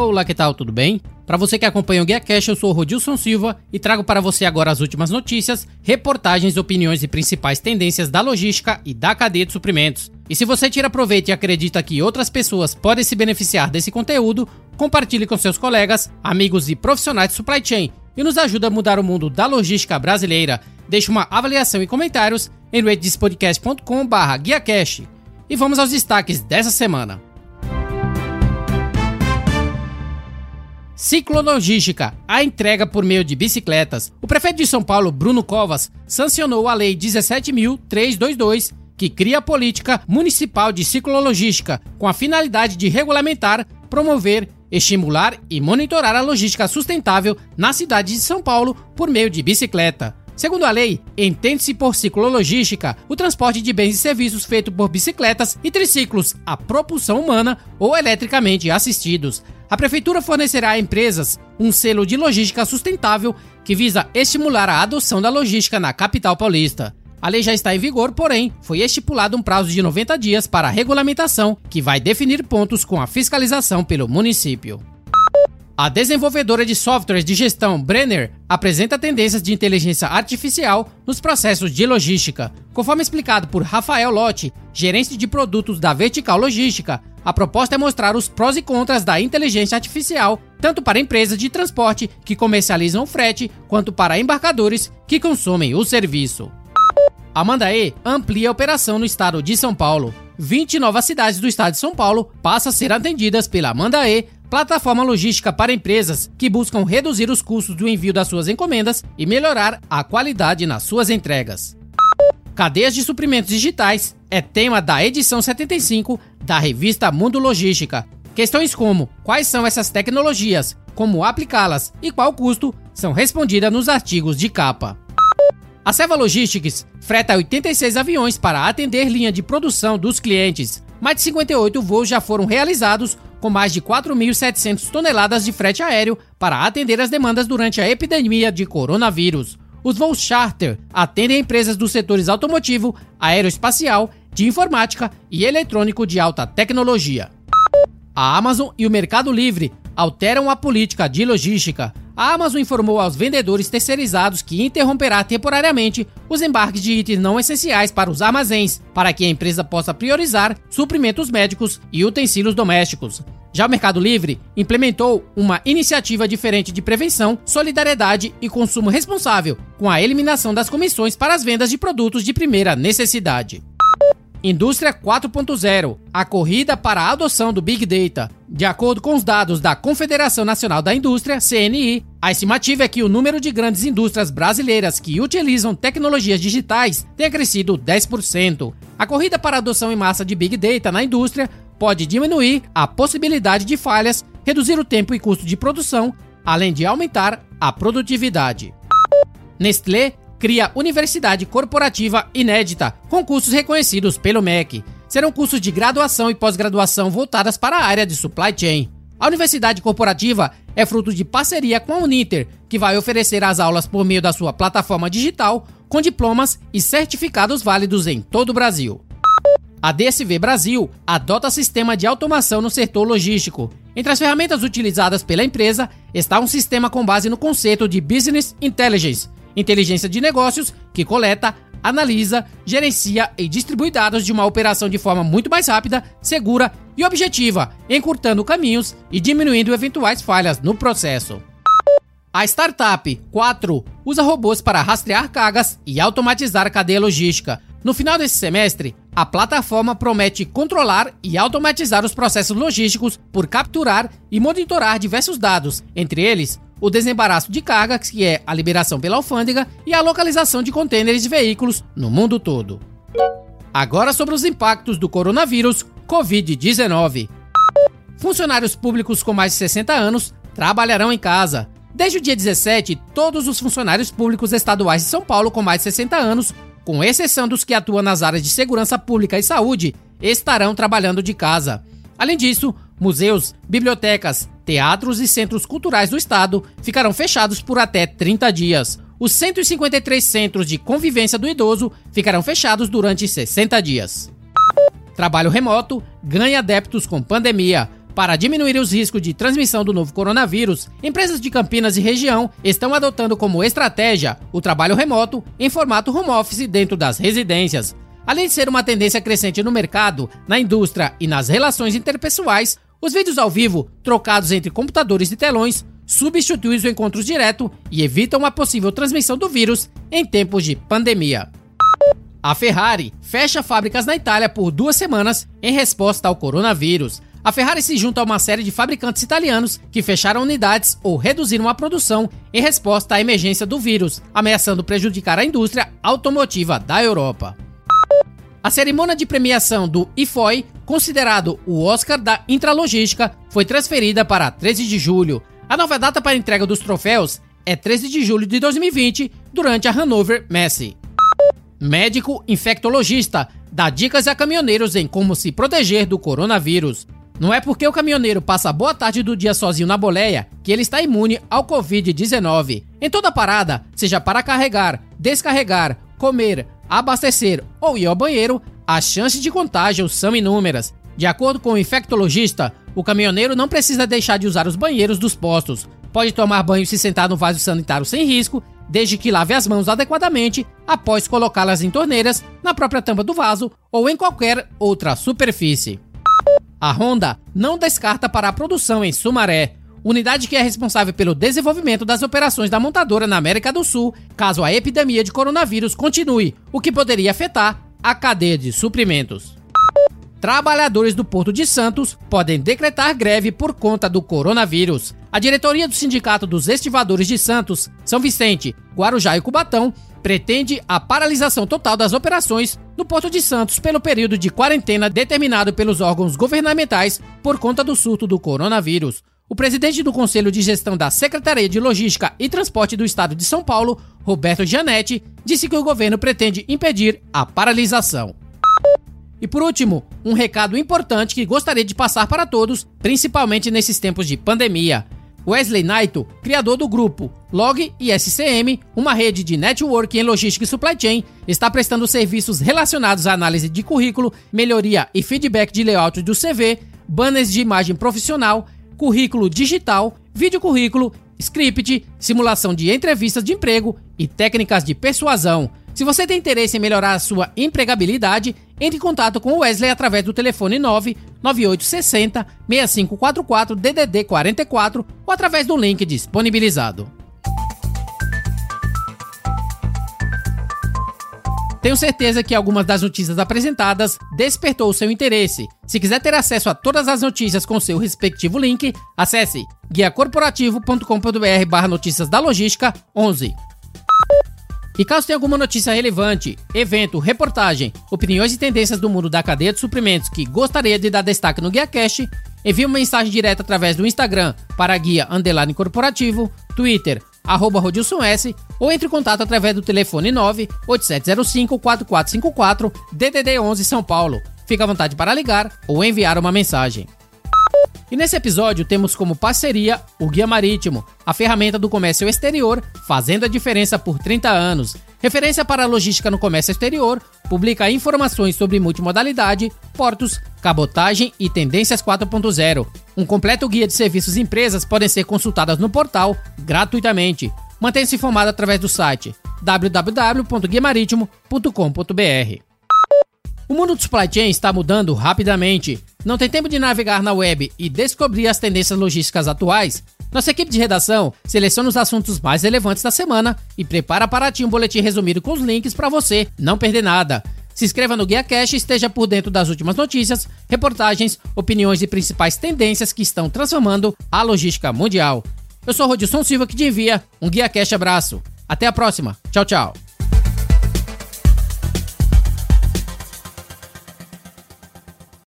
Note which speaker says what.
Speaker 1: Olá, que tal? Tudo bem? Para você que acompanha o Guia Cash, eu sou o Rodilson Silva e trago para você agora as últimas notícias, reportagens, opiniões e principais tendências da logística e da cadeia de suprimentos. E se você tira proveito e acredita que outras pessoas podem se beneficiar desse conteúdo, compartilhe com seus colegas, amigos e profissionais de supply chain e nos ajuda a mudar o mundo da logística brasileira. Deixe uma avaliação e comentários em ratespodcast.com/guiacash. E vamos aos destaques dessa semana. Ciclologística, a entrega por meio de bicicletas. O prefeito de São Paulo, Bruno Covas, sancionou a Lei 17.322, que cria a política municipal de ciclologística, com a finalidade de regulamentar, promover, estimular e monitorar a logística sustentável na cidade de São Paulo por meio de bicicleta. Segundo a lei, entende-se por ciclologística o transporte de bens e serviços feito por bicicletas e triciclos a propulsão humana ou eletricamente assistidos. A prefeitura fornecerá a empresas um selo de logística sustentável que visa estimular a adoção da logística na capital paulista. A lei já está em vigor, porém, foi estipulado um prazo de 90 dias para a regulamentação, que vai definir pontos com a fiscalização pelo município. A desenvolvedora de softwares de gestão Brenner apresenta tendências de inteligência artificial nos processos de logística. Conforme explicado por Rafael Lotti, gerente de produtos da Vertical Logística, a proposta é mostrar os prós e contras da inteligência artificial, tanto para empresas de transporte que comercializam o frete, quanto para embarcadores que consomem o serviço. A Mandae amplia a operação no estado de São Paulo. 20 novas cidades do estado de São Paulo passam a ser atendidas pela Mandae plataforma logística para empresas que buscam reduzir os custos do envio das suas encomendas e melhorar a qualidade nas suas entregas. Cadeias de suprimentos digitais é tema da edição 75 da revista Mundo Logística. Questões como quais são essas tecnologias, como aplicá-las e qual custo são respondidas nos artigos de capa. A Seva Logistics freta 86 aviões para atender linha de produção dos clientes. Mais de 58 voos já foram realizados com mais de 4.700 toneladas de frete aéreo para atender as demandas durante a epidemia de coronavírus. Os voos charter atendem empresas dos setores automotivo, aeroespacial, de informática e eletrônico de alta tecnologia. A Amazon e o Mercado Livre alteram a política de logística. A Amazon informou aos vendedores terceirizados que interromperá temporariamente os embarques de itens não essenciais para os armazéns, para que a empresa possa priorizar suprimentos médicos e utensílios domésticos. Já o Mercado Livre implementou uma iniciativa diferente de prevenção, solidariedade e consumo responsável, com a eliminação das comissões para as vendas de produtos de primeira necessidade. Indústria 4.0 a corrida para a adoção do Big Data. De acordo com os dados da Confederação Nacional da Indústria, CNI, a estimativa é que o número de grandes indústrias brasileiras que utilizam tecnologias digitais tenha crescido 10%. A corrida para a adoção em massa de Big Data na indústria pode diminuir a possibilidade de falhas, reduzir o tempo e custo de produção, além de aumentar a produtividade. Nestlé cria Universidade Corporativa Inédita, com cursos reconhecidos pelo MEC. Serão cursos de graduação e pós-graduação voltadas para a área de supply chain. A Universidade Corporativa é fruto de parceria com a Uninter, que vai oferecer as aulas por meio da sua plataforma digital, com diplomas e certificados válidos em todo o Brasil. A DSV Brasil adota sistema de automação no setor logístico. Entre as ferramentas utilizadas pela empresa está um sistema com base no conceito de Business Intelligence, inteligência de negócios, que coleta, analisa, gerencia e distribui dados de uma operação de forma muito mais rápida, segura e objetiva, encurtando caminhos e diminuindo eventuais falhas no processo. A startup 4 usa robôs para rastrear cargas e automatizar a cadeia logística. No final desse semestre, a plataforma promete controlar e automatizar os processos logísticos por capturar e monitorar diversos dados, entre eles o desembaraço de carga, que é a liberação pela alfândega, e a localização de contêineres de veículos no mundo todo. Agora sobre os impactos do coronavírus Covid-19. Funcionários públicos com mais de 60 anos trabalharão em casa. Desde o dia 17, todos os funcionários públicos estaduais de São Paulo com mais de 60 anos, com exceção dos que atuam nas áreas de segurança pública e saúde, estarão trabalhando de casa. Além disso, museus, bibliotecas, teatros e centros culturais do estado ficarão fechados por até 30 dias. Os 153 centros de convivência do idoso ficarão fechados durante 60 dias. Trabalho remoto ganha adeptos com pandemia. Para diminuir os riscos de transmissão do novo coronavírus, empresas de Campinas e região estão adotando como estratégia o trabalho remoto em formato home office dentro das residências. Além de ser uma tendência crescente no mercado, na indústria e nas relações interpessoais, os vídeos ao vivo, trocados entre computadores e telões, substituem os encontros direto e evitam a possível transmissão do vírus em tempos de pandemia. A Ferrari fecha fábricas na Itália por duas semanas em resposta ao coronavírus. A Ferrari se junta a uma série de fabricantes italianos que fecharam unidades ou reduziram a produção em resposta à emergência do vírus, ameaçando prejudicar a indústria automotiva da Europa. A cerimônia de premiação do IFOI, considerado o Oscar da Intralogística, foi transferida para 13 de julho. A nova data para entrega dos troféus é 13 de julho de 2020, durante a Hanover Messe. Médico infectologista dá dicas a caminhoneiros em como se proteger do coronavírus. Não é porque o caminhoneiro passa boa tarde do dia sozinho na boleia que ele está imune ao Covid-19. Em toda parada, seja para carregar, descarregar, comer, abastecer ou ir ao banheiro, as chances de contágio são inúmeras. De acordo com o infectologista, o caminhoneiro não precisa deixar de usar os banheiros dos postos. Pode tomar banho se sentar no vaso sanitário sem risco, desde que lave as mãos adequadamente após colocá-las em torneiras, na própria tampa do vaso ou em qualquer outra superfície. A Honda não descarta para a produção em Sumaré, unidade que é responsável pelo desenvolvimento das operações da montadora na América do Sul, caso a epidemia de coronavírus continue, o que poderia afetar a cadeia de suprimentos. Trabalhadores do Porto de Santos podem decretar greve por conta do coronavírus. A diretoria do Sindicato dos Estivadores de Santos, São Vicente, Guarujá e Cubatão pretende a paralisação total das operações no Porto de Santos pelo período de quarentena determinado pelos órgãos governamentais por conta do surto do coronavírus. O presidente do Conselho de Gestão da Secretaria de Logística e Transporte do Estado de São Paulo, Roberto Gianetti, disse que o governo pretende impedir a paralisação. E por último, um recado importante que gostaria de passar para todos, principalmente nesses tempos de pandemia. Wesley Naito, criador do grupo Log e SCM, uma rede de network em logística e supply chain, está prestando serviços relacionados à análise de currículo, melhoria e feedback de layout do CV, banners de imagem profissional, currículo digital, vídeo currículo, script, simulação de entrevistas de emprego e técnicas de persuasão. Se você tem interesse em melhorar a sua empregabilidade, entre em contato com o Wesley através do telefone 99860 6544 DDD 44 ou através do link disponibilizado. Tenho certeza que algumas das notícias apresentadas despertou seu interesse. Se quiser ter acesso a todas as notícias com seu respectivo link, acesse guiacorporativo.com.br barra notícias da logística 11. E caso tenha alguma notícia relevante, evento, reportagem, opiniões e tendências do mundo da cadeia de suprimentos que gostaria de dar destaque no GuiaCast, envie uma mensagem direta através do Instagram para guia underline corporativo, Twitter, arroba Rodilson S, ou entre em contato através do telefone 98705 4454 DDD 11 São Paulo. Fique à vontade para ligar ou enviar uma mensagem. E nesse episódio temos como parceria o Guia Marítimo, a ferramenta do comércio exterior, fazendo a diferença por 30 anos. Referência para a logística no comércio exterior, publica informações sobre multimodalidade, portos, cabotagem e tendências 4.0. Um completo guia de serviços e empresas podem ser consultadas no portal gratuitamente. Mantenha-se informado através do site www.guiamaritimo.com.br. O mundo do supply chain está mudando rapidamente. Não tem tempo de navegar na web e descobrir as tendências logísticas atuais? Nossa equipe de redação seleciona os assuntos mais relevantes da semana e prepara para ti um boletim resumido com os links para você não perder nada. Se inscreva no Guia Cash e esteja por dentro das últimas notícias, reportagens, opiniões e principais tendências que estão transformando a logística mundial. Eu sou Rodilson Silva que te envia um Guia Cash abraço. Até a próxima. Tchau, tchau.